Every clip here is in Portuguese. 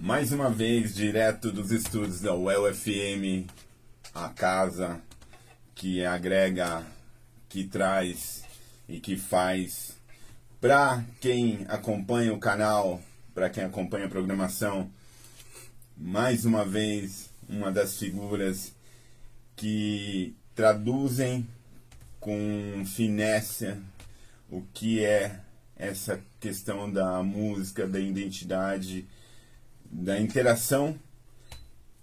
Mais uma vez, direto dos estúdios da UFM, a casa que agrega, que traz e que faz para quem acompanha o canal, para quem acompanha a programação, mais uma vez, uma das figuras que traduzem com finesse o que é essa questão da música, da identidade, da interação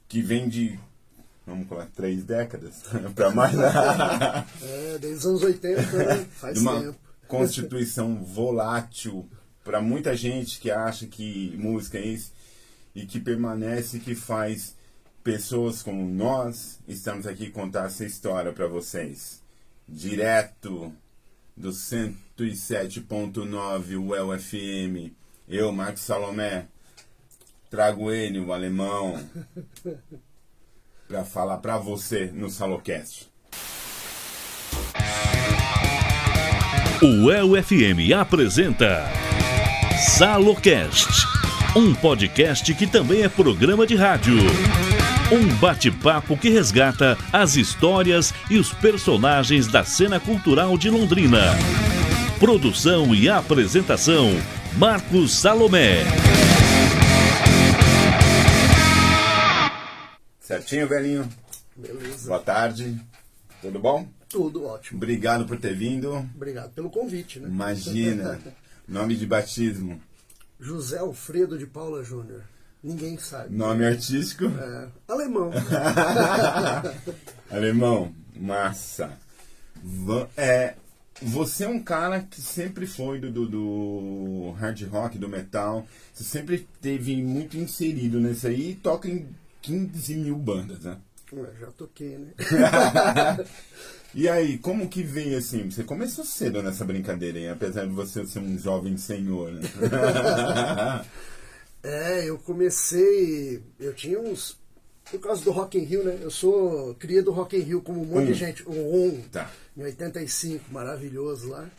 que vem de, vamos falar, três décadas para mais. é, desde os anos 80, né? faz de uma tempo. constituição volátil para muita gente que acha que música é isso e que permanece, que faz pessoas como nós estamos aqui contar essa história para vocês. Direto do 107.9 UEL FM. Eu, Marcos Salomé, trago ele, o alemão, para falar para você no Salocast. O UEL FM apresenta Salocast, um podcast que também é programa de rádio. Um bate-papo que resgata as histórias e os personagens da cena cultural de Londrina. Produção e apresentação: Marcos Salomé. Certinho, velhinho? Beleza. Boa tarde. Tudo bom? Tudo ótimo. Obrigado por ter vindo. Obrigado pelo convite, né? Imagina. Nome de batismo. José Alfredo de Paula Júnior. Ninguém sabe. Nome artístico. É, alemão. Alemão, massa. É, você é um cara que sempre foi do, do, do hard rock, do metal. Você sempre teve muito inserido nisso aí e toca em 15 mil bandas, né? Ué, Já toquei, né? E aí, como que veio assim? Você começou cedo nessa brincadeira, hein? Apesar de você ser um jovem senhor, né? É, eu comecei. Eu tinha uns. Por causa do Rock in Rio, né? Eu sou cria do Rock in Rio, como um monte de Um. gente. O um, Tá. em 85, maravilhoso lá.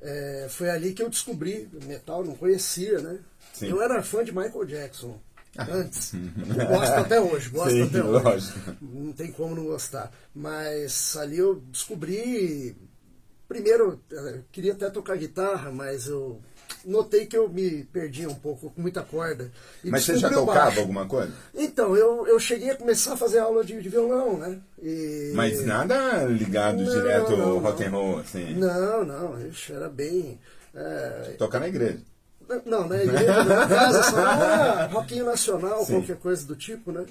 É, foi ali que eu descobri metal, não conhecia, né? Sim. Eu era fã de Michael Jackson antes. gosto até hoje, gosto Sim, até hoje. lógico. Não tem como não gostar. Mas ali eu descobri. Primeiro, eu queria até tocar guitarra, mas eu notei que eu me perdia um pouco com muita corda. Mas você já tocava alguma coisa? Então, eu, eu cheguei a começar a fazer aula de, de violão, né? E- Mas nada ligado Não, direto não, ao rock and roll, assim. Não, não, era bem. é, Tocar na igreja. Não, na igreja, na casa, só era rockinho nacional, Sim. qualquer coisa do tipo, né?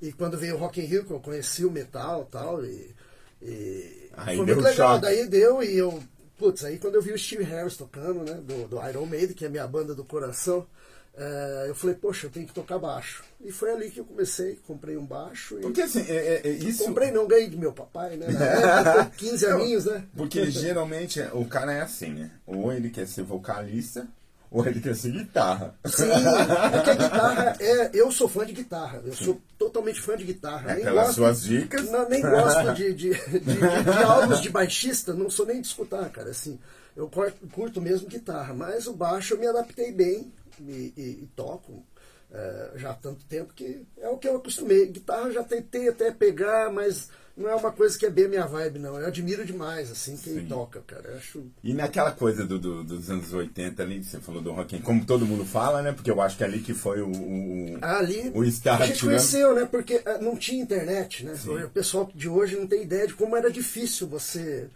E quando veio o Rock in Rio, que eu conheci o metal e tal, e, Aí foi muito legal. choque. Daí deu e eu, putz, aí quando eu vi o Steve Harris tocando, né, do, do Iron Maiden, que é a minha banda do coração, eh, eu falei, poxa, eu tenho que tocar baixo. E foi ali que eu comecei, comprei um baixo e... Porque assim, é, é- é isso. Comprei não, ganhei de meu papai, né? Época, 15 aninhos, né? Porque geralmente o cara é assim, né? Ou ele quer ser vocalista, ou ele quer ser guitarra. Sim, é que a guitarra é. Eu sou fã de guitarra. Eu sou totalmente fã de guitarra. É, nem pelas gosto, suas dicas. Não, nem gosto de, de, de, de- de álbuns de baixista, não sou nem de escutar, cara. Assim, eu curto, curto mesmo guitarra, mas o baixo eu me adaptei bem e, e- e toco. É, já há tanto tempo que é o que eu acostumei. Guitarra já tentei até pegar, mas não é uma coisa que é bem minha vibe, não. Eu admiro demais, assim, quem Sim. toca, cara. Eu acho E naquela coisa do, do- dos anos 80 ali, que você falou do rock como todo mundo fala, né? Porque eu acho que é ali que foi o, o, Ali o start, a gente né? conheceu, né? Porque eh, não tinha internet, né? Sim. O pessoal de hoje não tem ideia de como era difícil você.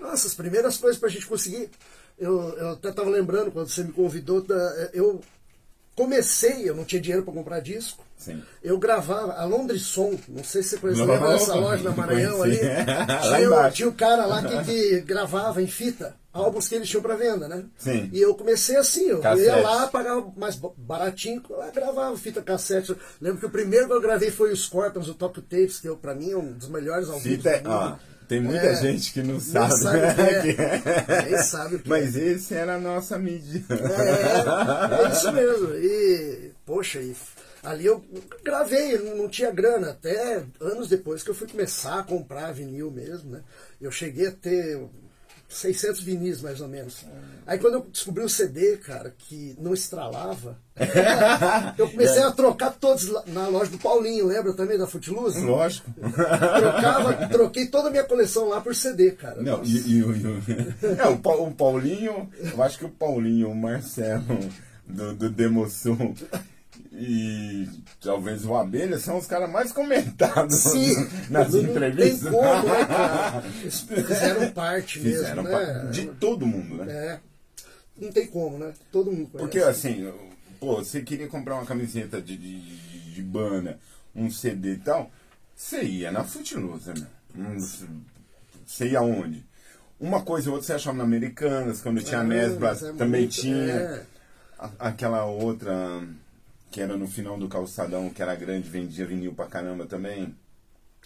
Nossa, as primeiras coisas pra gente conseguir. Eu, eu até tava lembrando quando você me convidou, da- eu comecei, eu não tinha dinheiro pra comprar disco. Sim. Eu gravava a Londres Som, não sei se você conhece, Não, dessa loja da Maranhão ali? Tinha, o- tinha o cara lá que, que gravava em fita álbuns que eles tinham pra venda, né? Sim. E eu comecei assim, eu Cassete. ia lá, pagava mais ba- baratinho, lá gravava fita cassete. Lembro que o primeiro que eu gravei foi o Scorpions, o Top Tapes, que eu, pra mim é um dos melhores ao vivo. Fita, tem muita É. gente que não Nem sabe, sabe né? o que é. é. Sabe Mas é. esse era a nossa mídia. É, é isso mesmo. E, poxa, e ali eu gravei, não não tinha grana, até anos depois que eu fui começar a comprar vinil mesmo, né? Eu cheguei a ter 600 vinis, mais ou menos. Aí quando eu descobri o CD, cara, que não estralava, eu comecei a trocar todos na loja do Paulinho, lembra também da Footloose? Lógico. Trocava, troquei toda a minha coleção lá por CD, cara. Não, e, e o- e é, o, Pa- o Paulinho, eu acho que o Paulinho, o Marcelo do, do Demosul e talvez o Abelha são os caras mais comentados Sim, nas não entrevistas. Tem como, né, cara? Eles fizeram parte mesmo, Fizeram né? pa- de todo mundo, né? É. Não tem como, né? Todo mundo conhece. Porque assim, pô, você queria comprar uma camiseta de, de, de banda, um CD e tal, você ia na Footloose, né? Hum, Você ia aonde? Uma coisa ou outra você achava na Americanas, quando tinha Nesbra mas é também muito- tinha. é. A- Aquela outra que era no final do calçadão, que era grande, vendia vinil pra caramba também.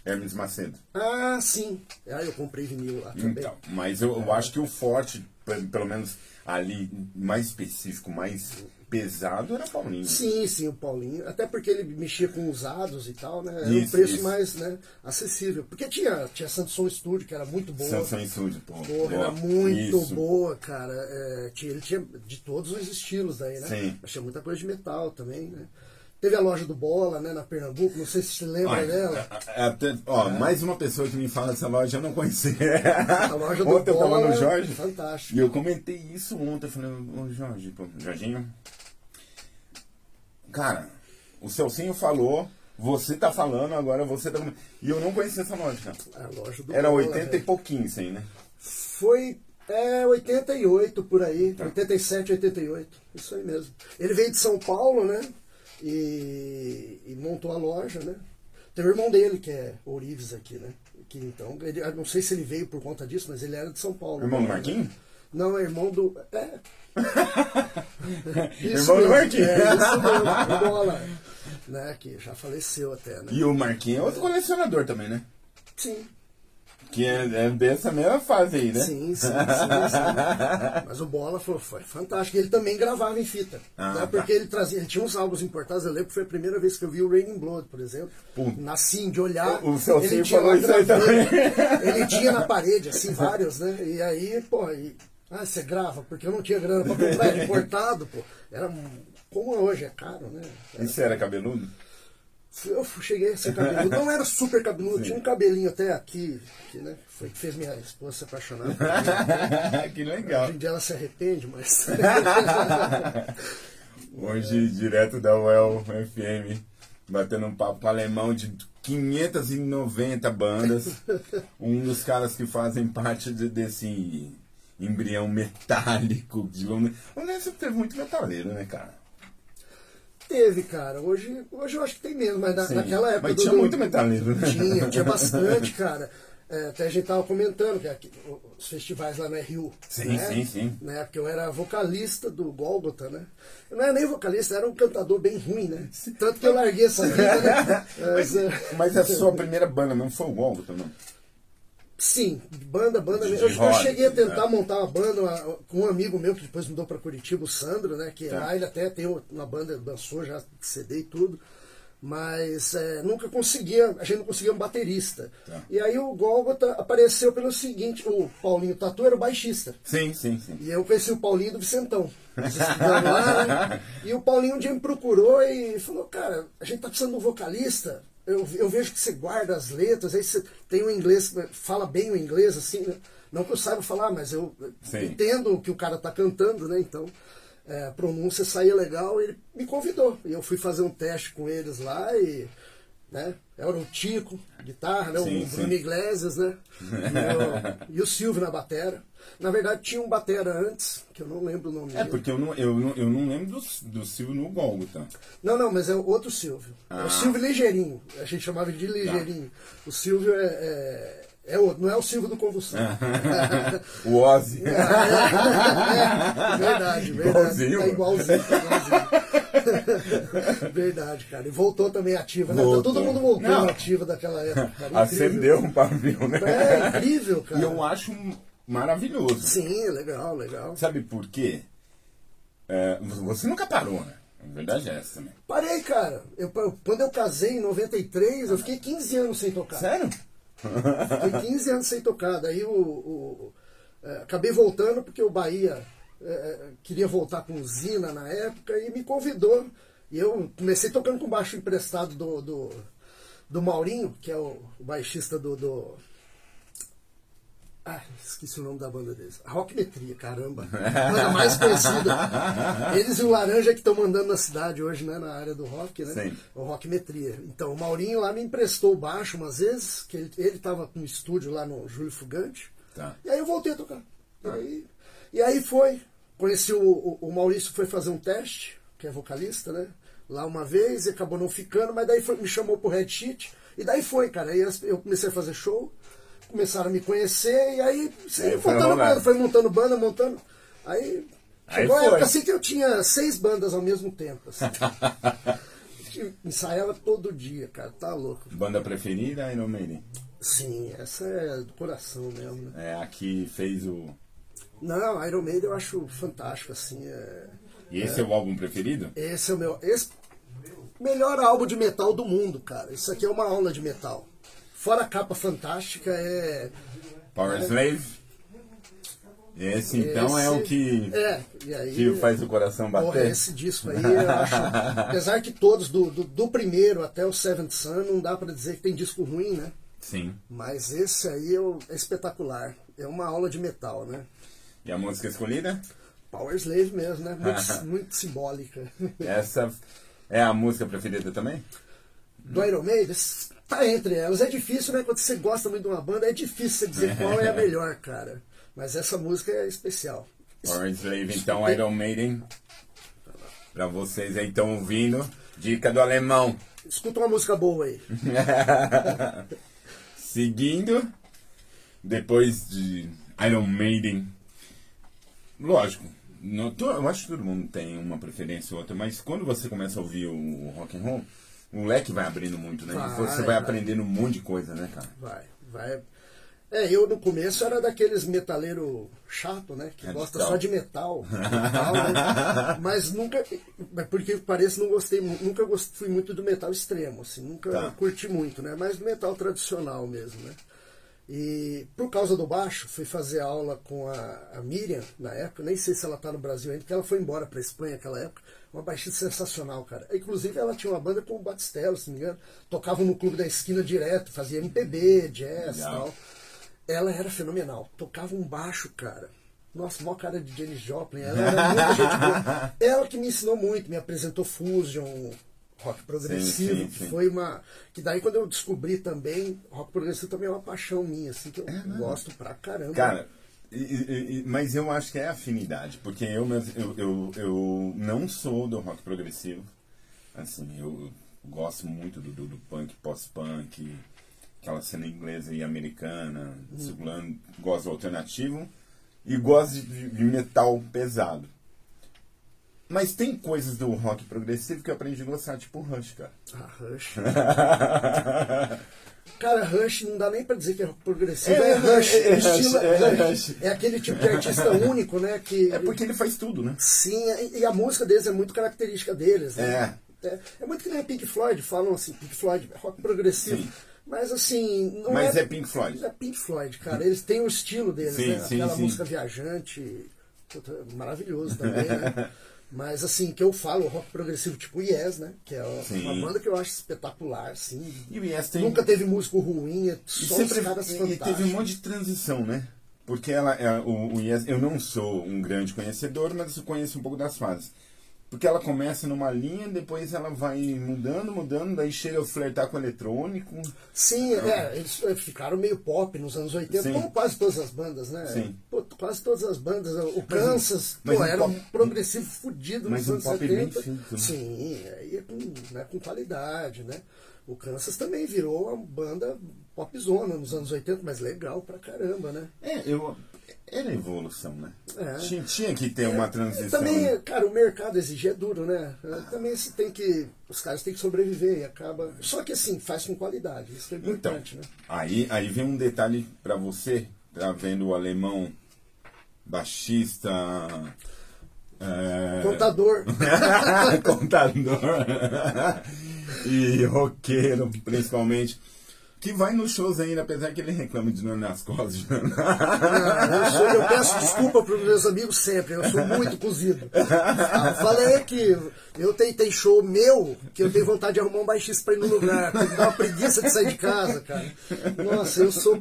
Hermes Macedo. Ah, sim. Ah, eu comprei vinil lá também. Então, mas eu, eu acho que o forte, pe- pelo menos ali, mais específico, mais pesado, era Paulinho. Sim, sim, o Paulinho. Até porque ele mexia com usados e tal, né? Era um Isso, preço isso. mais né, acessível. Porque tinha, tinha Samsung Studio, que era muito boa. Samsung Studio, pô. Porra, era muito Isso. boa, cara. É, tinha, ele tinha de todos os estilos daí, né? Sim. Mas tinha muita coisa de metal também, né? Teve a loja do Bola, né, na Pernambuco, não sei se você lembra Olha, dela. é- é até- ó, mais uma pessoa que me fala dessa loja, eu não conhecia. A loja do ontem eu tava Bola no é Jorge. fantástico. E eu comentei isso ontem, eu falei, ô Jorge, pô, Jorginho. Cara, o Celcinho falou, você tá falando, agora você tá. E eu não conhecia essa loja, cara. A loja do Era Bola, 80 e velho. pouquinho, isso aí, né? Foi é, 88 por aí, Tá. 87, 88. Isso aí mesmo. Ele veio de São Paulo, né? E, e montou a loja, né? Tem o irmão dele, que é Orives aqui, né? Que, então, ele, não sei se ele veio por conta disso, mas ele era de São Paulo. Irmão do né? Marquinhos? Não, é irmão do. É. Irmão do Marquinhos. É, isso mesmo, o Bola. Né, que já faleceu até, né? E o Marquinhos é outro colecionador também, né? Sim, Que é, é dessa mesma fase aí, né? Sim, sim, sim, sim. Mas o Bola foi, foi fantástico. Ele também gravava em fita. Ah, né? tá. Porque ele trazia, ele tinha uns álbuns importados. Eu lembro que foi a primeira vez que eu vi o Raining Blood, por exemplo. Pum. Assim, de olhar. O- o Celcinho ele tinha falou isso aí gravando. Ele tinha na parede, assim, vários, né? E aí, pô, e, ah, você grava, porque eu não tinha grana pra comprar ele importado, pô. Era como hoje, é caro, né? E você era cabeludo? Eu cheguei a ser cabeludo. Não era super cabeludo, tinha um cabelinho até aqui, que, né? Foi que fez minha esposa se apaixonar. que legal. Hoje em dia ela se arrepende, mas. Hoje, direto da UEL FM, batendo um papo com alemão de 590 bandas. Um dos caras que fazem parte de- desse embrião metálico. Digamos. O Nelson teve muito metaleiro, né, cara? Teve, cara. Hoje, hoje eu acho que tem menos, mas na, Sim. naquela época. Mas tinha do- muito metaleiro, né? Tinha, tinha bastante, cara. É, até a gente tava comentando que aqui, os festivais lá no Rio. Sim, né? sim, sim. Na época eu era vocalista do Gólgota, né? Eu não era nem vocalista, era um cantador bem ruim, né? Tanto que eu larguei essa vida, né? Mas, Mas, é, mas a sua primeira banda não foi o Gólgota, não? Sim, banda, banda. Eu, eu cheguei a tentar né? montar uma banda uma- com um amigo meu que depois mudou para Curitiba, o Sandro, né? Que Tá. lá ele até tem uma banda, dançou já CD e tudo. Mas é, nunca conseguia, a gente não conseguia um baterista. Tá. E aí o Gólgota apareceu pelo seguinte: o Paulinho Tatu era o baixista. Sim, sim, sim. E eu conheci o Paulinho do Vicentão. Lá, né? E o Paulinho um dia me procurou e falou, cara, a gente tá precisando de um vocalista. Eu, eu vejo que você guarda as letras, aí você tem o inglês, fala bem o inglês, assim, né? Não que eu saiba falar, mas eu Sim. entendo o que o cara tá cantando, né? Então, é, a pronúncia saía legal e ele me convidou. E eu fui fazer um teste com eles lá e. Né? Era o Tico, guitarra, né? Sim, o sim. Bruno Iglesias, né? E o, e o Silvio na batera. Na verdade, tinha um batera antes, que eu não lembro o nome É, dele. porque eu não, eu não, eu não lembro do, do Silvio no Gólgota. Não, não, mas é outro Silvio. É Ah. o Silvio Ligeirinho. A gente chamava de Ligeirinho. O Silvio é, é, é outro, não é o Silvio do Convulsão. o Ozzy. É, verdade, verdade. Igualzinho. É igualzinho, igualzinho. verdade, cara. E voltou também ativa, né? Voltou. Todo mundo voltou Não. ativa daquela época. Cara. Acendeu um pavio, né? É incrível, cara. E eu acho maravilhoso. Sim, legal, legal. Sabe por quê? É, você nunca parou, né? A verdade é essa também. Parei, cara. Eu, eu- quando eu casei em 93, eu fiquei 15 anos sem tocar. Sério? Fiquei 15 anos sem tocar. Daí o, o- É, acabei voltando porque o Bahia é, queria voltar com usina na época e me convidou. E eu comecei tocando com baixo emprestado do, do, do Maurinho, que é o, o baixista do, do ah, esqueci o nome da banda deles. Rockmetria, caramba. Banda mais conhecida. Eles e o Laranja que estão mandando na cidade hoje, né? Na área do rock, né? Sim. O Rockmetria. Então, o Maurinho lá me emprestou o baixo umas vezes, que ele, ele tava com um estúdio lá no Júlio Fugante. Tá. E aí eu voltei a tocar. E aí, e aí foi. Conheci o, o, o Maurício, foi fazer um teste, que é vocalista, né? Lá uma vez, e acabou não ficando, mas daí foi, me chamou pro Red Sheet. E daí foi, cara. Aí eu comecei a fazer show começaram a me conhecer e aí Aí foi montando banda, foi montando banda, montando. Aí Aí chegou a foi. época assim que eu tinha seis bandas ao mesmo tempo. Assim. Ensaiava todo dia, cara, tá louco. Banda preferida, Iron Maiden? Sim, essa é do coração mesmo, né? É a que fez o. Não, Iron Maiden eu acho fantástico, assim. É... E esse é, o álbum preferido? Esse é o meu. Esse... Melhor álbum de metal do mundo, cara. Isso aqui é uma aula de metal. Fora a capa fantástica, é. Power Slave? Esse então é o Esse- que, É, e aí. que faz o coração bater? esse disco aí, eu acho. apesar que todos, do, do, do primeiro até o Seventh Sun, não dá pra dizer que tem disco ruim, né? Sim. Mas esse aí é, é espetacular. É uma aula de metal, né? E a música escolhida? Power Slave mesmo, né? Muito, muito simbólica. Essa é a música preferida também? Do Iron Maiden, tá entre elas. É difícil, né? Quando você gosta muito de uma banda, é difícil você dizer qual é a melhor, cara. Mas essa música é especial. Power Slave, então Iron Maiden. Pra vocês aí estão ouvindo. Dica do alemão. Escuta uma música boa aí. Seguindo, depois de Iron Maiden, lógico, to- eu acho que todo mundo tem uma preferência ou outra, mas quando você começa a ouvir o rock and roll, o leque vai abrindo muito, né? Vai, você vai vai. aprendendo um monte de coisa, né, cara? Vai, vai. É, eu no começo era daqueles metaleiro chato, né? Que É, gosta só de metal. metal, né? Mas nunca, mas por que pareça, não gostei, nunca fui muito do metal extremo, assim, nunca Tá. curti muito, né? Mas do metal tradicional mesmo, né? E por causa do baixo, fui fazer aula com a, a Miriam na época, nem sei se ela tá no Brasil ainda, porque ela foi embora pra Espanha naquela época. Uma baixista sensacional, cara. Inclusive ela tinha uma banda com o Batistello, se não me engano. Tocava no clube da esquina direto, fazia MPB, jazz e tal. Ela era fenomenal. Tocava um baixo, cara. Nossa, maior cara de Janis Joplin. Ela era gente boa. Ela que me ensinou muito, me apresentou Fusion, rock progressivo, sim, que sim. foi uma. Que daí quando eu descobri também, rock progressivo também é uma paixão minha, assim, que eu gosto pra caramba. Cara, e- e- mas eu acho que é afinidade, porque eu, mesmo- eu, eu, eu não sou do rock progressivo. Assim, eu gosto muito do, do, do punk, pós-punk, aquela cena inglesa e americana, circulando, gosto do alternativo e gosto de- de metal pesado. Mas tem coisas do rock progressivo que eu aprendi a gostar, tipo Rush, cara. Ah, Rush. Cara, Rush não dá nem pra dizer que é rock progressivo. É, É, Rush. é o estilo Rush, é. Rush. É aquele tipo de artista único, né? Que, É porque ele faz tudo, né? Sim, e- a música deles é muito característica deles. Né? É. é. é muito que nem Pink Floyd, falam assim, Pink Floyd, rock progressivo. Sim. Mas assim. Não Mas é, é Pink Floyd. É Pink Floyd, cara. Eles têm o estilo deles, Sim, né? sim, Aquela sim. música viajante, maravilhoso também, né? Mas assim, que eu falo, rock progressivo tipo Yes, né? Que é uma, Sim. uma banda que eu acho espetacular, assim. E o Yes tem. Nunca teve músico ruim, é E só sempre os caras e fantásticos. teve um monte de transição, né? Porque ela, é, o, o Yes, eu não sou um grande conhecedor, mas eu conheço um pouco das fases. Porque ela começa numa linha, depois ela vai mudando, mudando, daí chega a flertar com o eletrônico. Sim, é, eles ficaram meio pop nos anos 80, Sim. como quase todas as bandas, né? Sim. Pô, quase todas as bandas. O Kansas, mas pô, um era um pop- progressivo fudido nos um anos pop bem 70. feito, né? Sim, aí é com, né, com qualidade, né? O Kansas também virou uma banda popzona nos anos 80, mas legal pra caramba, né? É, eu. Era evolução, né? É. Tinha, tinha que ter uma transição. Também, né? cara, o mercado exigir é duro, né? Também se tem que. Os caras têm que sobreviver e acaba. Só que assim, faz com qualidade. Isso é Então, importante, né? aí, aí vem um detalhe pra você, tá vendo o alemão baixista. é, Contador. contador e roqueiro, principalmente. Que vai nos shows ainda, apesar que ele reclama de dor nas costas. Ah, eu, sou- eu peço desculpa para os meus amigos sempre, eu sou muito cozido. Ah, falei que eu tenho, tem show meu que eu tenho vontade de arrumar um baixista para ir no lugar, me dá uma preguiça de sair de casa, cara. Nossa, eu sou.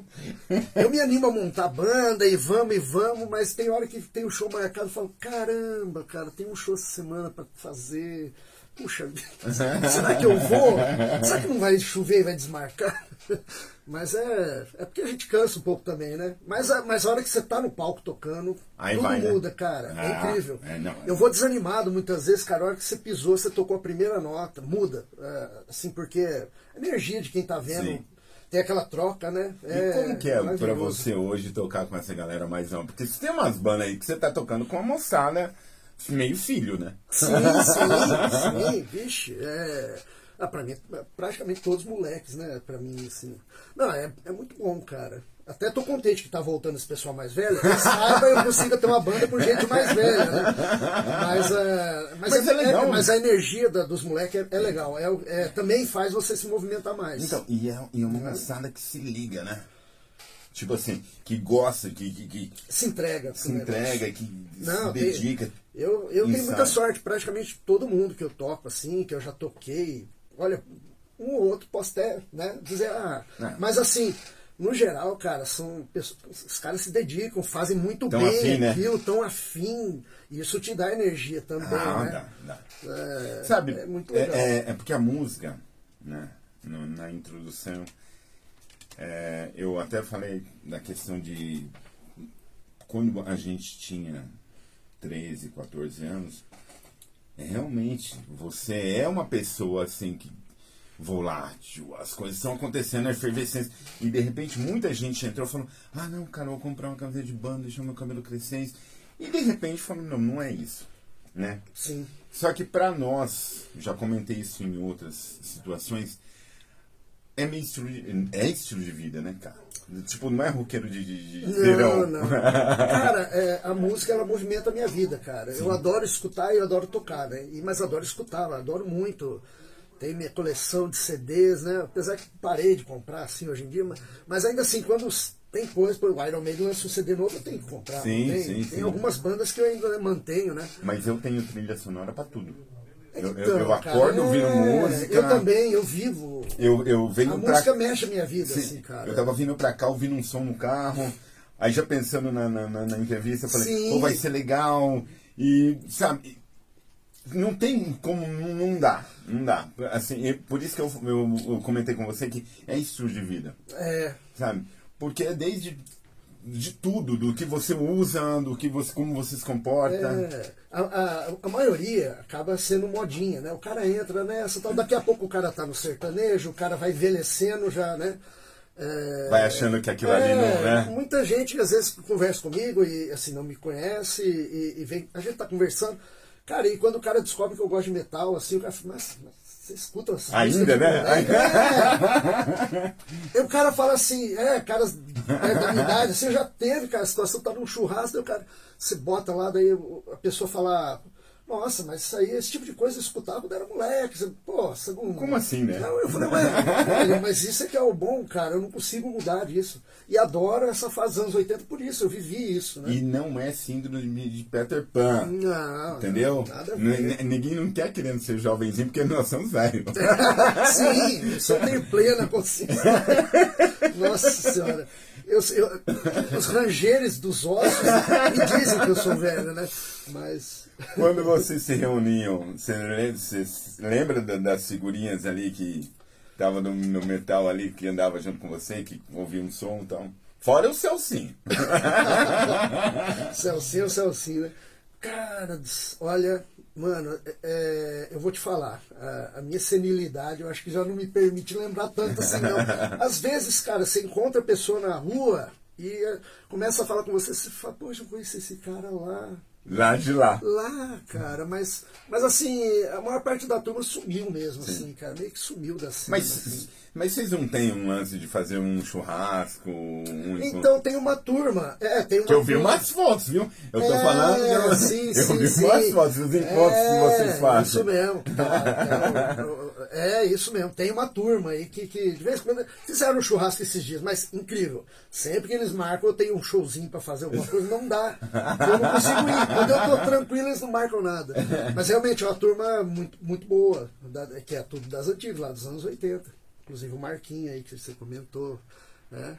Eu me animo a montar banda e vamos e vamos, mas tem hora que tem um show marcado e falo: caramba, cara, tem um show essa semana para fazer. Puxa, vida, será que eu vou? Será que não vai chover e vai desmarcar? Mas é, é porque a gente cansa um pouco também, né? Mas a, mas a hora que você tá no palco tocando, Aí tudo vai, né? muda, cara. É Ah, incrível. é, não, é. Eu vou desanimado muitas vezes, cara. A hora que você pisou, você tocou a primeira nota, muda. É, assim, porque a energia de quem tá vendo Sim. tem aquela troca, né? E como que é pra você hoje tocar com essa galera mais nova? Porque você tem umas bandas aí que você tá tocando com uma moçada meio filho, né? Sim, sim, sim, vixe, é. Ah, pra mim, praticamente todos moleques, né? Pra mim, assim. Não, é, é muito bom, cara. Até tô contente que tá voltando esse pessoal mais velho. Quem saiba eu consigo ter uma banda com gente mais velha, né? Mas, ah, mas, Mas é legal, mas né? a energia da- dos moleques é, é legal. É, é, também faz você se movimentar mais. Então, e é, e é uma moçada que se liga, né? Tipo assim, que gosta, que, que, que se entrega. se entrega, que Não, se tem- dedica. Eu, eu tenho muita sorte, praticamente todo mundo que eu toco, assim, que eu já toquei. Olha, um ou outro posso até né, dizer, ah, É. mas assim, no geral, cara, são pessoas, os caras se dedicam, fazem muito Tão bem afim, né? aquilo, tão afim. E isso te dá energia também, Ah, né? dá, dá. É, Sabe, é muito é, legal. é- é porque a música, né, no- na introdução, é, eu até falei da questão de quando a gente tinha 13, 14 anos, é, realmente, você é uma pessoa assim que volátil, as coisas estão acontecendo, a efervescência, e de repente muita gente entrou falando, ah não, cara, eu vou comprar uma camiseta de banda, deixar meu cabelo crescer, e de repente falando, não, não é isso, né? Sim. Só que pra nós, já comentei isso em outras situações, é meio estilo de, é estilo de vida, né, cara? Tipo, não é roqueiro de, de, de Não, verão. não. Cara, é, a música ela movimenta a minha vida, cara. Eu adoro escutar e eu adoro tocar, né? E, mas adoro escutar, eu adoro muito. Tem minha coleção de CDs, né? Apesar que parei de comprar assim hoje em dia, mas, mas ainda assim, quando tem coisa, por o Iron Maiden lança um CD novo, eu tenho que comprar. Sim, não tem? sim, tem sim. algumas bandas que eu ainda mantenho, né? Mas eu tenho trilha sonora pra tudo. Eu, eu- Então, eu cara, acordo é, ouvindo música. Eu também, eu vivo. Eu, eu venho A pra música mexe a minha vida, Sim, assim, cara. Eu tava vindo pra cá ouvindo um som no carro, aí já pensando na, na, na- na entrevista, eu falei, pô, vai ser legal. E, sabe, não tem como, não, dá, não dá. Assim, por isso que eu, eu, eu comentei com você que é estilo de vida, É, sabe? Porque é desde de tudo, do que você usa, do que você, como você se comporta. É, a, a, a maioria acaba sendo modinha, né? O cara entra nessa, tal, daqui a pouco o cara tá no sertanejo, o cara vai envelhecendo já, né? É, Vai achando que aquilo ali não, é, né? Muita gente às vezes conversa comigo e assim não me conhece e, e vem, a gente tá conversando, cara, e quando o cara descobre que eu gosto de metal, assim, o cara fala, mas, mas você escuta essa Ainda, né? moleque?" É. O cara fala assim, é, caras perto da minha idade, você já teve, cara, a situação tá num churrasco, daí o cara, você bota lá, daí a pessoa fala, nossa, mas isso aí, esse tipo de coisa eu escutava quando era moleque. Pô, não. Como assim, né? Não, eu falei, ué, mas isso é que é o bom, cara, eu não consigo mudar disso. E adoro essa fase dos anos 80 por isso, eu vivi isso, né? E não é síndrome de Peter Pan. Não, Entendeu? não, nada a ver. Ninguém não quer querendo ser jovenzinho porque nós somos velhos. Sim, isso eu tenho plena consciência. Nossa Senhora. Eu, eu- os rangeres dos ossos me dizem que eu sou velho, né? Mas. Quando vocês se reuniam, você lembra, você lembra da- das figurinhas ali que tava no, no metal ali, que andava junto com você, que ouvia um som e tal? Fora o Celcinho. Celcinho, Celcinho, né? Cara, olha, mano, é- é, eu vou te falar, a, a minha senilidade eu acho que já não me permite lembrar tanto assim, não. Às vezes, cara, você encontra a pessoa na rua e é, começa a falar com você, você fala, poxa, eu conheci esse cara lá. Lá de lá. Lá, cara, mas, mas assim, a maior parte da turma sumiu mesmo, assim, cara, meio que sumiu da cena. assim. Mas, vocês não têm um lance de fazer um churrasco? Um Então tem uma turma, é, tem uma Que eu vi turma- umas fotos, viu? Eu tô É, falando. Eu, sim, eu sim, vi sim. umas fotos, os encontros que É, vocês fazem. Isso mesmo. É, o- É, isso mesmo. Tem uma turma aí que, que de vez em quando fizeram um churrasco esses dias, mas incrível. Sempre que eles marcam, eu tenho um showzinho pra fazer alguma coisa, não dá. Eu não consigo ir. Quando eu tô tranquilo, eles não marcam nada. Mas realmente é uma turma muito, muito boa, que é tudo das antigas, lá dos anos 80. Inclusive o Marquinho aí que você comentou, né?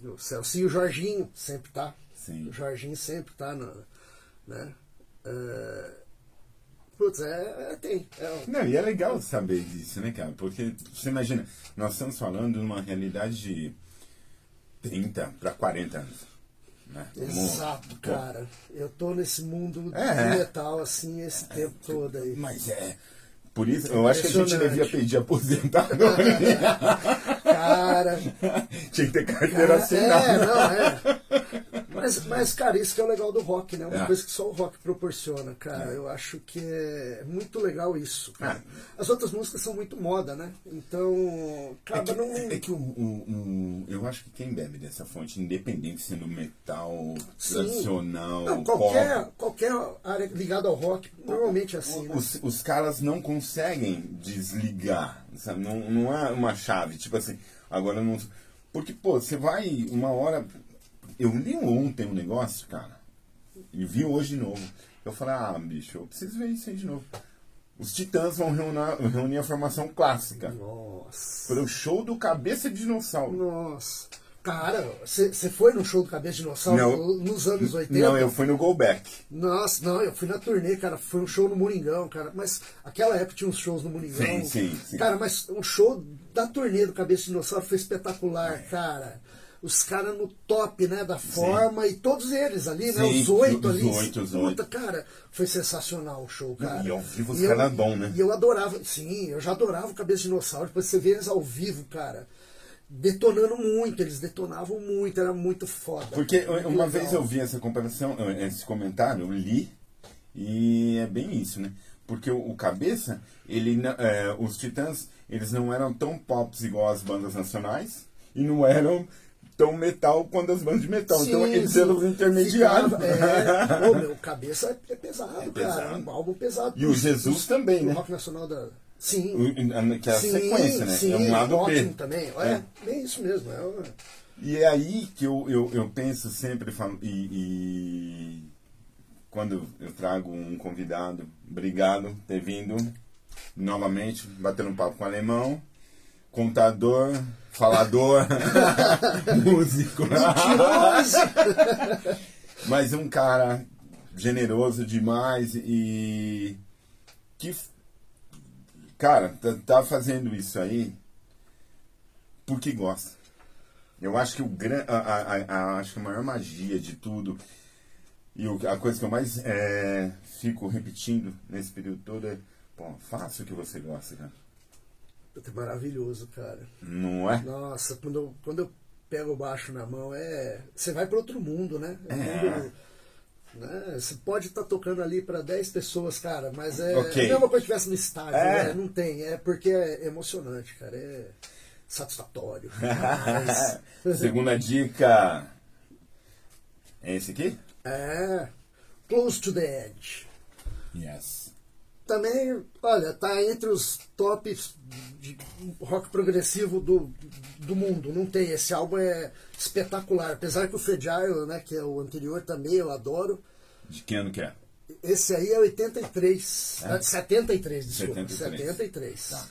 O Celcinho e o Jorginho sempre tá. Sim. O Jorginho sempre tá na, né? É, Putz, é, é- tem. É, um- Não, e é legal saber disso, né, cara? Porque você imagina, nós estamos falando de uma realidade de 30 para 40 anos. Né? Exato, cara. Eu tô nesse mundo É. de metal assim esse tempo todo aí. Mas é. Por isso, eu acho que a gente devia pedir aposentadoria. Cara. Tinha que ter carteira É, assinada. não, é. Mas, mas, cara, isso que é o legal do rock, né? Uma É. coisa que só o rock proporciona, cara. Eu acho que é muito legal isso. cara. As outras músicas são muito moda, né? Então, É acaba que, não. é que o, o- o- eu acho que quem bebe dessa fonte, independente sendo metal, Sim. tradicional, Não, pop, qualquer, qualquer área ligada ao rock, normalmente é assim, né? os, os caras não conseguem desligar, sabe? Não, não há uma chave, tipo assim, agora não. Porque, pô, você vai uma hora. Eu li ontem um negócio, cara, e vi hoje de novo. Eu falei, ah, bicho, eu preciso ver isso aí de novo. Os Titãs vão reunir, reunir a formação clássica Nossa. para o show do Cabeça de Dinossauro. Nossa. Cara, você foi no show do Cabeça de Dinossauro Não. nos anos 80? Não, eu fui no Go Back. Nossa, não, eu fui na turnê, cara. Foi um show no Moringão, cara. Mas aquela época tinha uns shows no Moringão. Sim, sim, sim. Cara, mas um show da turnê do Cabeça de Dinossauro foi espetacular, cara. Os caras no top, né, da forma, e todos eles ali, né, Sim, os oito os ali. oito, os Puta, cara, foi sensacional o show, cara. e ao vivo os eu- caras bom, né? E eu adorava, sim, eu já adorava o Cabeça de Dinossauro. Depois você vê eles ao vivo, cara, detonando muito, eles detonavam muito, era muito foda. Porque Muito uma legal. vez eu vi essa comparação, esse comentário, eu li, e é bem isso, né? Porque o, o Cabeça, ele, é, os Titãs, eles não eram tão pops igual as bandas nacionais, e não eram tão metal quanto as bandas de metal. então Sim, eles sim. eram os intermediários. Ficava- é, Pô, meu, cabeça é pesado, É cara. pesado. Um álbum pesado. E o Jesus também, o né? rock nacional da. Sim. O- Que é a sim, sequência, né? Sim, é um lado ótimo B. também. É, É. bem isso mesmo. É, uma- E é aí que eu, eu, eu penso sempre, e, e quando eu trago um convidado, obrigado por ter vindo novamente, batendo um papo com o alemão, contador, falador, músico. Mas um cara generoso demais e que, cara, tá, tá fazendo isso aí porque gosta. Eu acho que o gran, a, a, a- acho que a maior magia de tudo e a coisa que eu mais é, fico repetindo nesse período todo é, pô, faça o que você gosta, cara. Puta, é maravilhoso, cara. Não é? Nossa, quando eu, quando eu pego o baixo na mão, é. Você vai para outro mundo, né? É É. mundo, né? Você pode estar tocando ali para 10 pessoas, cara, mas é Ok. a mesma coisa que estivesse no estádio, É. né? Não tem. É porque é emocionante, cara. É satisfatório. Mas- Segunda dica. É esse aqui? é. Close to the Edge. Yes. Também, olha, tá entre os tops de rock progressivo do, do mundo. Não tem. Esse álbum é espetacular. Apesar que o Fragile, né, que é o anterior também, eu adoro. De que ano que é? Esse aí é 83. É? É? 73, desculpa. 73. 73. Tá.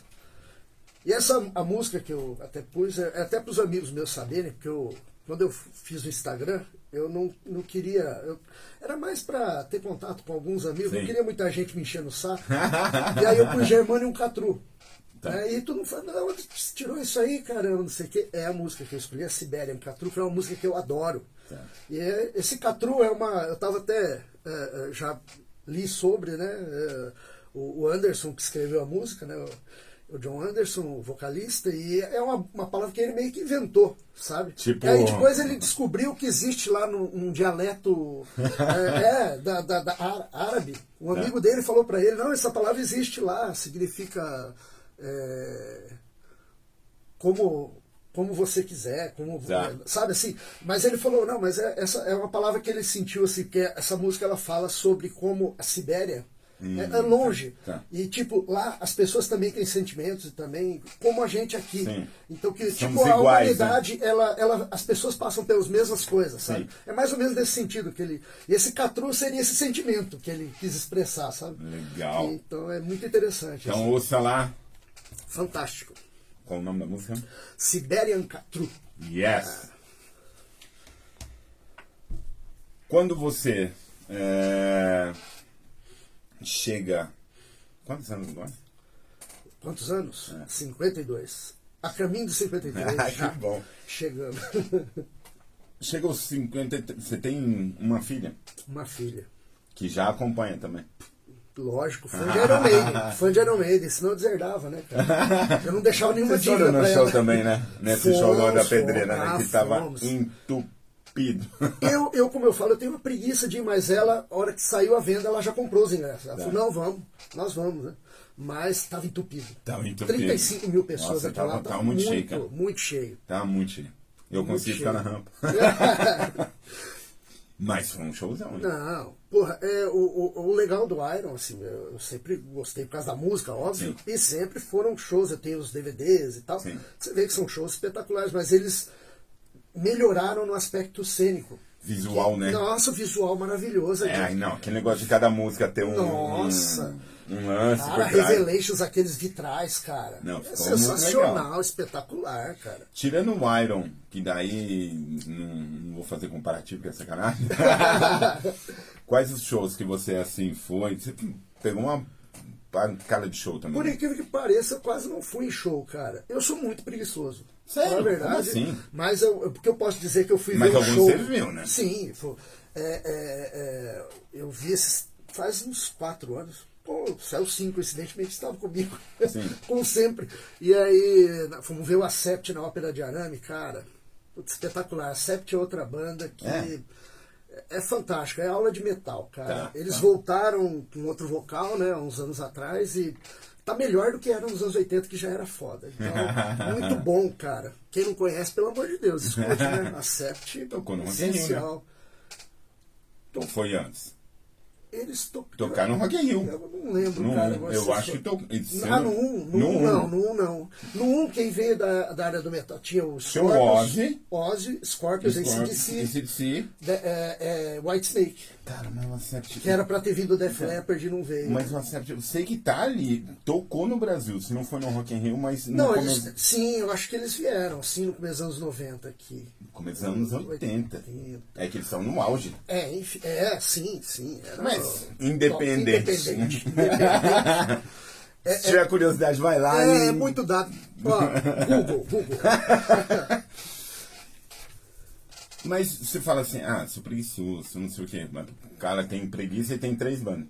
E essa a música que eu até pus, é é até para os amigos meus saberem, porque eu, quando eu fiz o Instagram, eu não, não queria. eu- era mais para ter contato com alguns amigos, Sim. não queria muita gente me enchendo o saco. e aí eu pus Germano e um Catru. Tá. Todo mundo fala, não, onde você tirou isso aí, caramba, não sei o que. É a música que eu escolhi, a Sibéria, um Catru, que é uma música que eu adoro. Tá. E é- esse Catru é uma. Eu estava até. é, é, já li sobre, né? é, o Anderson que escreveu a música, né? O, John Anderson, o vocalista, e é uma, uma palavra que ele meio que inventou, sabe? Tipo- E aí depois ele descobriu que existe lá num, um dialeto é, é, da, da, da árabe. Um amigo dele falou para ele, não, essa palavra existe lá, significa é, como como você quiser, como sabe assim. Mas ele falou não, mas é- essa é uma palavra que ele sentiu assim, porque essa música ela fala sobre como a Sibéria É, é longe. Tá. E, tipo, lá as pessoas também têm sentimentos e também, como a gente aqui. Sim. Então, que, Somos tipo, a iguais, né? humanidade, ela, ela, as pessoas passam pelas mesmas coisas, sabe? Sim. É mais ou menos nesse sentido que ele. E esse Catru seria esse sentimento que ele quis expressar, sabe? Legal. Então é muito interessante. Então assim. ouça lá. Fantástico. Qual o nome da música? Siberian Catru. Yes. Quando você é, chega. Quantos anos agora? Quantos anos? É. 52. A caminho de 53. Ah, que bom. Chegando. Chega aos 50. Você tem uma filha Uma filha. que já acompanha também. Lógico, fã de Iron Maiden. Fã de Iron Maiden, senão eu deserdava, né, cara? Eu não deixava nenhuma chorou dívida no pra show ela. também, né? Nesse Fomos, show da fomos. pedreira, né? Ah, Que tava fomos. Entupido. Eu, eu, como eu falo, eu tenho uma preguiça de ir, mas ela, a hora que saiu a venda, ela já comprou os ingressos. Ela Tá. falou, não, vamos, nós vamos, né? Mas estava entupido. Tava entupido. 35 mil pessoas Nossa, tava- lá, tava muito cheio, cara. muito cheio. Tava muito cheio. Eu Muito consegui ficar na cheio. rampa. Mas foi um showzão, hein? Não, porra, é, o, o, o legal do Iron, assim, eu sempre gostei por causa da música, óbvio, Sim. e sempre foram shows, eu tenho os DVDs e tal. Sim. Você vê que são shows espetaculares, mas eles melhoraram no aspecto cênico. Visual, né? Nossa, visual maravilhoso. É, gente. não, aquele negócio de cada música ter um. Nossa. Um, um lance Cara. Revelations, aqueles vitrais, cara. Não, é sensacional, espetacular, cara. Tirando o Iron, que daí não, não vou fazer comparativo, que é sacanagem. Quais os shows que você assim foi? Você pegou uma cara de show também? Por incrível que pareça, eu quase não fui em show, cara. Eu sou muito preguiçoso. Sério? Fala a verdade. Como assim? Mas eu, porque eu posso dizer que eu fui Mas ver um alguns show. você viu, né? Sim. foi- é, é, é, eu vi esses. Faz uns quatro anos. Pô, saiu cinco, coincidentemente estava comigo. Sim. Como sempre. E aí, na- fomos ver o Acept na Ópera de Arame, cara. Putz, espetacular. Acept é outra banda que. É. É fantástico, é aula de metal, cara. Tá, Eles tá. voltaram com outro vocal, né, uns anos atrás, e tá melhor do que era nos anos 80, que já era foda. Então, muito bom, cara. Quem não conhece, pelo amor de Deus, escute, né? Acept, Tocou in Rio, né? essencial. Ou foi antes? Eles to... Tocaram no Rock in Rio. Eu não lembro, No cara. um, eu acho que to- se Ah, no 1, no no 1 um. não, no 1 não. No 1, quem veio da, da área do metal tinha o Scorpions, Ozzy. Ozzy, Scorpions, ACDC, ACDC. é, é, White Snake, Cara, mas o Acept... que era pra ter vindo o Def Leppard e não veio. Mas o Acept, eu sei que tá ali, tocou no Brasil, se não foi no Rock in Rio, mas no Não, começo, eles, sim, eu acho que eles vieram, sim, no começo dos anos 90 aqui. começo dos anos 80. É que eles estão no auge. É, enfim, é, sim, sim. Mas o- independente. Independente. independente. Se tiver curiosidade, vai lá É, e... muito dado. Ó, Google, Google. Mas você fala assim, ah, sou preguiçoso, não sei o quê. Mas o cara tem preguiça e tem três bandas.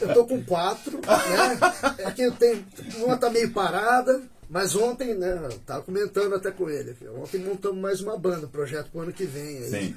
Eu tô com quatro, né? É que eu tenho. Uma tá meio parada, mas ontem, né? Eu tava comentando até com ele. aqui, Ontem montamos mais uma banda, projeto pro ano que vem. Aí. Sim.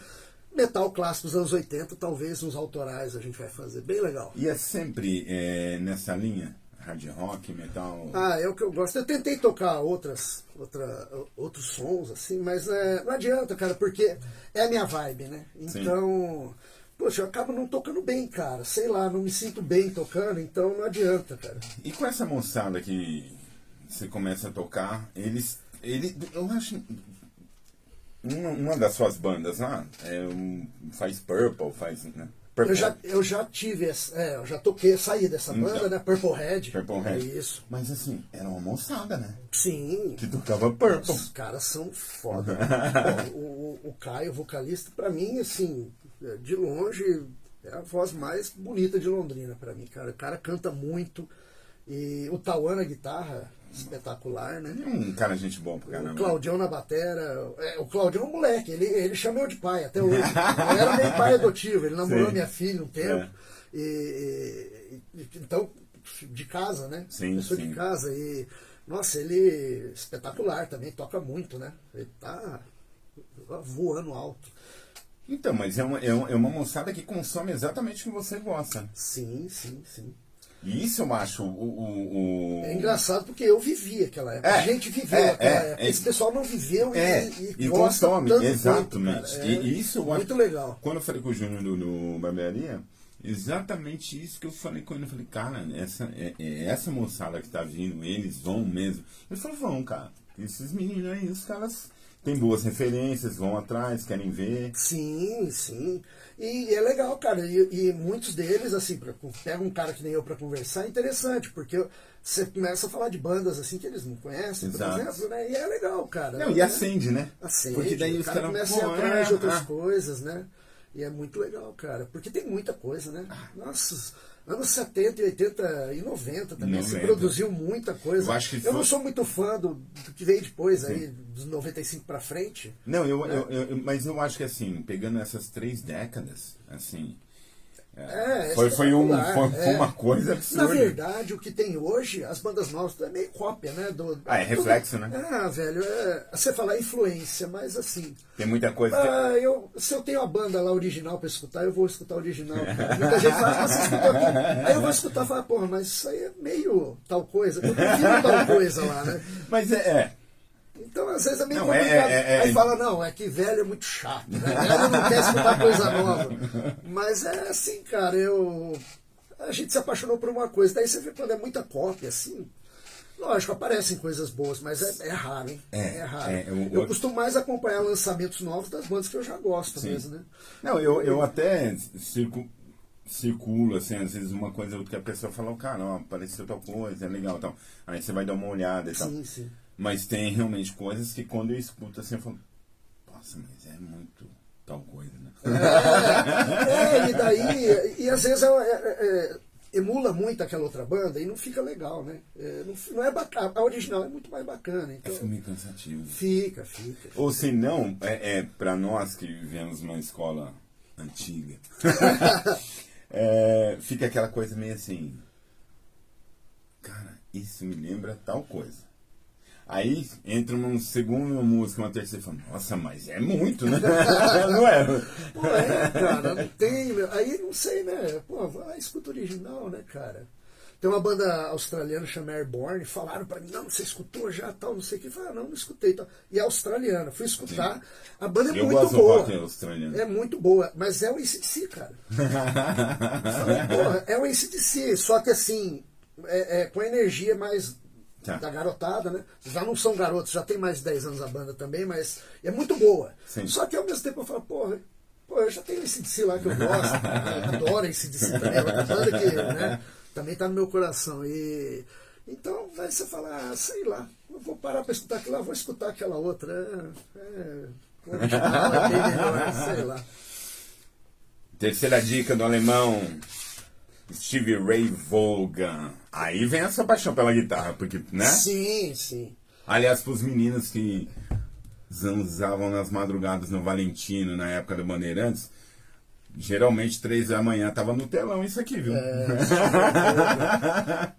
Metal clássico dos anos 80, talvez uns autorais a gente vai fazer. Bem legal. E é sempre é, nessa linha? Hard rock, metal... Ah, é o que eu gosto. Eu tentei tocar outras, outra, outros sons, assim, mas é, não adianta, cara, porque é a minha vibe, né? Sim. Então, poxa, eu acabo não tocando bem, cara. Sei lá, não me sinto bem tocando, então não adianta, cara. E com essa moçada que você começa a tocar, eles. Ele, eu acho. Uma, uma das suas bandas lá é faz Purple, faz. Né? Purple, Eu já, eu já tive, essa, é, eu já toquei, saí dessa Então. banda, né? Purple Head. Purple Head. É isso. Mas assim, era uma moçada, né? Sim. Que tocava Purple. Os caras são foda. O, o Caio, vocalista, pra mim, assim, é, de longe, é a voz mais bonita de Londrina pra mim, cara. O cara canta muito. E o Tauan na guitarra, espetacular, né? É um cara gente boa pra O caramba. Claudião na batera. É, o Claudião é um moleque, ele, ele chama eu de pai até hoje. Eu era meio pai adotivo, ele namorou Sim. minha filha um tempo. É. E, e- então, de casa, né? Sim, Pessoa sim. de casa. E, nossa, ele espetacular também, toca muito, né? Ele tá voando alto. Então, mas é uma, é uma é uma moçada que consome exatamente o que você gosta. Sim, sim, sim. E isso eu acho o. o, o- É engraçado porque eu vivi aquela época. É, a gente viveu é, aquela é, época. é. Esse pessoal não viveu e, É, e, e consome, exatamente. cara. E É isso eu acho- muito legal. Quando eu falei com o Júnior no, no Barbearia, Exatamente isso que eu falei com ele. Eu falei, cara, essa, essa moçada que tá vindo, eles vão mesmo. Ele falou, vão, cara. Esses meninos aí, os caras têm boas referências, vão atrás, querem ver. Sim, sim. E é legal, cara. E, e muitos deles, assim, pra, pega um cara que nem eu para conversar, é interessante, porque você começa a falar de bandas assim que eles não conhecem, por Exato. exemplo, né? E é legal, cara. Não, e né? acende, né? Acende. Porque daí o os cara caras começa a ir atrás é, de outras ah. coisas, né? E é muito legal, cara. Porque tem muita coisa, né? Ah. Nossa, anos 70 e 80 e 90 também se 90. produziu muita coisa. Eu acho que eu foi- não sou muito fã do, do que veio depois, aí, dos 95 pra frente. Não, eu, eu, eu- mas eu acho que assim, pegando essas três décadas, assim. É, foi, foi, um, foi, foi é. uma coisa absurda. Na verdade, o que tem hoje, as bandas novas, é meio cópia, né? Do, Ah, é reflexo, né? Ah, velho, é, você fala influência, mas assim. Tem muita coisa que. Ah, eu, se eu tenho a banda lá original pra escutar, eu vou escutar a original. Muita gente fala, "Ah, você escutou aqui. Aí eu vou escutar e falar, porra, mas isso aí é meio tal coisa. Eu prefiro tal coisa lá, né? Mas é. É. Então, às vezes é meio Não, é- complicado. é- é- Aí fala, não, é que velho é muito chato, né? Velho não quer escutar coisa nova. Mas é assim, cara, eu. A gente se apaixonou por uma coisa. Daí você vê quando é muita cópia, assim. Lógico, aparecem coisas boas, mas é, é raro, hein? É, É, raro. é, eu- eu, costumo mais acompanhar lançamentos novos das bandas que eu já gosto Sim. mesmo, né? Não, eu, eu até circu, circulo, assim, às vezes uma coisa ou outra que a pessoa fala, "Ô, cara, ó, apareceu tal coisa, é legal tal. Aí você vai dar uma olhada e tal. Sim, sim. Mas tem realmente coisas que quando eu escuto assim, eu falo, nossa, mas é muito tal coisa, né? É, e daí, e às vezes é- é- é- emula muito aquela outra banda e não fica legal, né? É, não, não é bacana, a original é muito mais bacana. É Então, filme cansativo. fica, fica. Ou se não, é, é para nós que vivemos numa escola antiga, é, fica aquela coisa meio assim, cara, isso me lembra tal coisa. Aí entra uma segunda música, uma terceira e fala, nossa, mas é muito, né? não é? Pô, é, cara, não tem. meu. Aí não sei, né? Pô, vai, escuta o original, né, cara? Tem uma banda australiana chamada Airborne, falaram pra mim, não, você escutou já, tal, não sei o que. Falei, ah, não, não escutei. Tal. E é australiana, fui escutar. A banda é Eu muito boa. É muito boa, mas é o ACDC, cara. Falei, porra, é o ACDC, só que assim, é, é com a energia mais Tá. da garotada, né? Já não são garotos, já tem mais de 10 anos a banda também, mas é muito boa. Sim. Só que ao mesmo tempo eu falo, porra, pô, eu já tenho esse DC lá que eu gosto, eu adoro esse DC também, é outra banda que né, também tá no meu coração. E, então, aí você fala, ah, sei lá, eu vou parar pra escutar aquilo lá, vou escutar aquela outra. É, é, original é bem melhor, sei lá. Terceira dica do alemão. Stevie Ray Vaughan. Aí vem essa paixão pela guitarra, porque, né? Sim, sim. Aliás, pros meninos que zanzavam nas madrugadas no Valentino, na época do Bandeirantes, geralmente três da manhã tava no telão isso aqui, viu?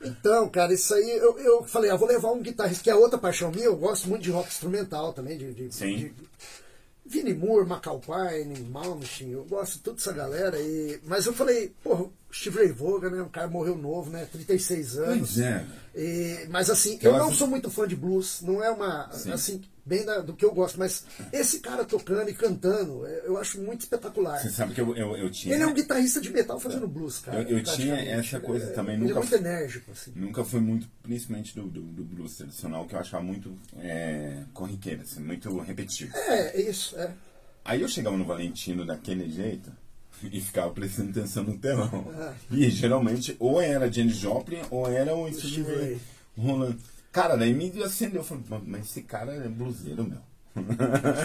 Então, cara, isso aí eu, eu falei, ah, vou levar um guitarrista, que é outra paixão minha, eu gosto muito de rock instrumental também, de, de, Sim. de Vinnie Moore, McAlpine, Malmsteen, eu gosto de toda essa galera. E, mas eu falei, porra, Steve Ray Vaughan, né, um cara morreu novo, né, 36 anos. Pois é. E- mas assim, Eu eu não acho- sou muito fã de blues, não é uma, Sim. assim, bem da- do que eu gosto, mas esse cara tocando e cantando, é, eu acho muito espetacular. Você sabe que eu, eu, eu tinha. Ele é um guitarrista de metal fazendo blues, cara. Eu- eu tinha essa coisa Ele é- também, Ele nunca é muito enérgico, assim. Nunca foi muito, principalmente do, do, do blues tradicional, que eu achava muito é, corriqueiro, assim, muito repetitivo. É, é isso, é. Aí eu chegava no Valentino daquele jeito e ficava prestando atenção no telão. Ah. E geralmente ou era Janis Joplin ou era o Steve rolando. Cara, daí me acendeu. Eu falei, mas esse cara é bluseiro, meu.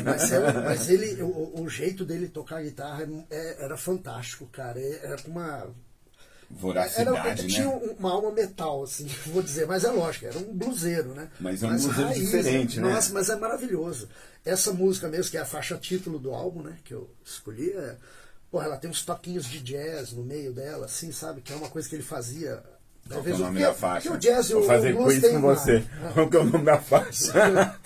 Mas, é- mas ele, o, o jeito dele tocar guitarra é- era fantástico, cara. É- Era com uma. Era, Voracidade, tinha né? um- uma alma metal, assim, vou dizer, mas é lógico, era um bluseiro, né? Mas é um bluseiro diferente, né? Nossa, mas é maravilhoso. Essa música mesmo, que é a faixa título do álbum, né? Que eu escolhi, é, porra, ela tem uns toquinhos de jazz no meio dela, assim, sabe? Que é uma coisa que ele fazia. Que é o nome da faixa? Porque o jazz Vou o, fazer o quiz tem com você. Qual que é o nome da faixa?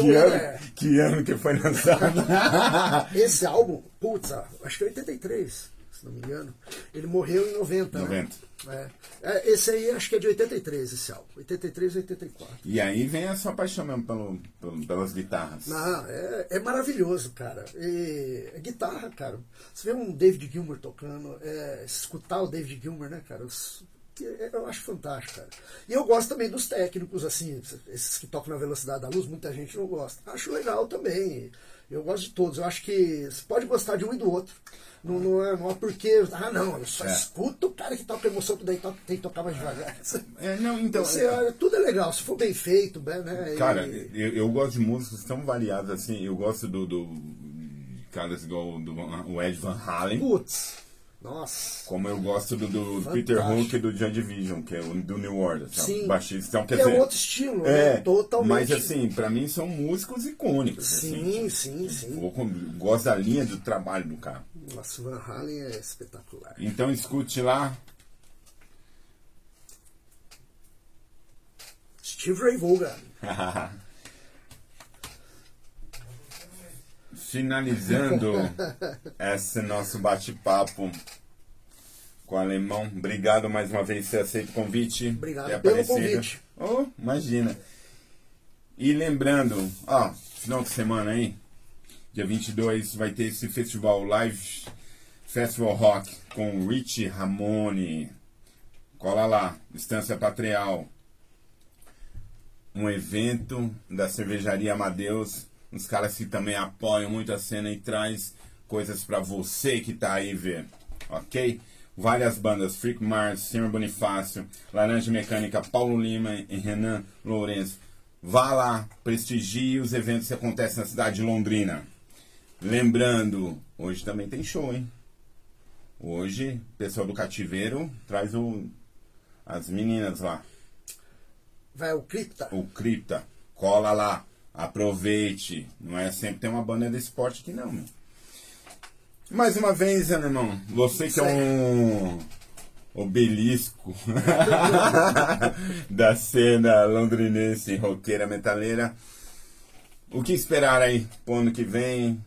Que, ano, que ano que foi lançado? Esse álbum, putz, acho que é 83, se não me engano. Ele morreu em 90. né? 90. É. É, esse aí acho que é de 83, esse álbum. 83 84. E aí vem a sua paixão mesmo pelo, pelo- pelas guitarras. Não, é, é maravilhoso, cara. E, é guitarra, cara. Você vê um David Gilmour tocando, é, escutar o David Gilmour, né, cara? os- eu acho fantástico, cara. E eu gosto também dos técnicos, assim, esses que tocam na velocidade da luz, muita gente não gosta. Acho legal também. Eu gosto de todos. Eu acho que você pode gostar de um e do outro. Não, não é, não é porque, ah, não, eu só É. escuto o cara que toca emoção, que daí tem que tocar mais devagar. É, não, então. Você, olha, tudo é legal, se for bem feito, né? né, Cara, e- eu, eu gosto de músicas tão variadas assim. Eu gosto do. do caras igual do, o Ed Van Halen. Putz, nossa. Como eu gosto do, do. Peter Hook e do Joy Division, que é o do New Order? Sim. Baixista. Então, quer Que é dizer, outro estilo, É, né? Totalmente. mas assim, pra mim são músicos icônicos. Sim, assim. sim, sim. Eu gosto da linha do trabalho do cara. Nossa, Van Halen é espetacular. Então escute lá. Steve Ray Vaughan. Finalizando esse nosso bate-papo com o alemão. Obrigado mais uma vez por ter aceito o convite. Obrigado pelo aparecido. convite. Oh, imagina. E lembrando, ó, final de semana aí, dia 22, vai ter esse festival Live Festival Rock com Richie Ramone. Cola lá, Estância Patrial. Um evento da cervejaria Amadeus. Uns caras que também apoiam muito a cena e traz coisas pra você que tá aí ver. Ok? Várias bandas, Freak Mars, Senhor Bonifácio, Laranja Mecânica, Paulo Lima e Renan Lourenço. Vá lá, prestigie os eventos que acontecem na cidade de Londrina. Lembrando, hoje também tem show, hein? Hoje, o pessoal do cativeiro traz o, as meninas lá, Vai o Cripta. o Cripta. Cola lá, aproveite. Não é sempre tem uma banda de esporte aqui não, meu. Mais uma vez, alemão, você que é um obelisco da cena londrinense, roqueira, metaleira. O que esperar aí pro ano que vem?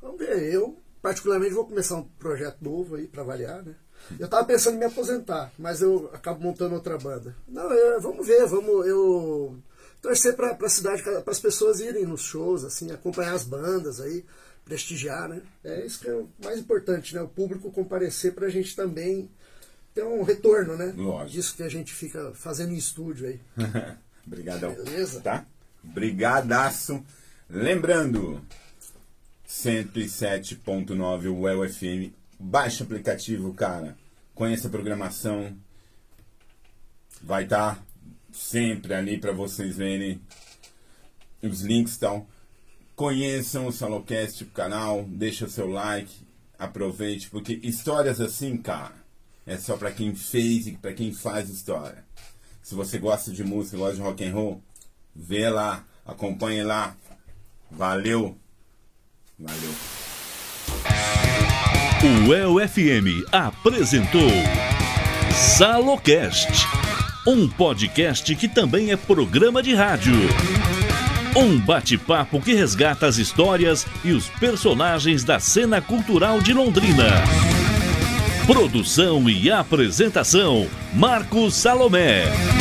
Vamos ver, eu particularmente vou começar um projeto novo aí pra avaliar, né? Eu tava pensando em me aposentar, mas eu acabo montando outra banda. Não, eu- vamos ver, vamos eu torcer pra, pra cidade, para as pessoas irem nos shows, assim, acompanhar as bandas aí, prestigiar, né? É isso que é o mais importante, né? O público comparecer pra gente também ter um retorno, né? Lógico. Disso que a gente fica fazendo em estúdio aí. Obrigadão. Beleza. Tá? Brigadaço. Lembrando, 107.9 UEL FM. Baixa o aplicativo, cara. Conheça a programação. Vai estar sempre ali para vocês verem. Os links estão. Conheçam o Salocast, o canal. Deixa o seu like. Aproveite, porque histórias assim, cara, é só para quem fez e para quem faz história. Se você gosta de música, gosta de rock and roll, vê lá, acompanhe lá. Valeu. Valeu. O El FM apresentou Salocast, um podcast que também é programa de rádio. Um bate-papo que resgata as histórias e os personagens da cena cultural de Londrina. Produção e apresentação: Marcos Salomé.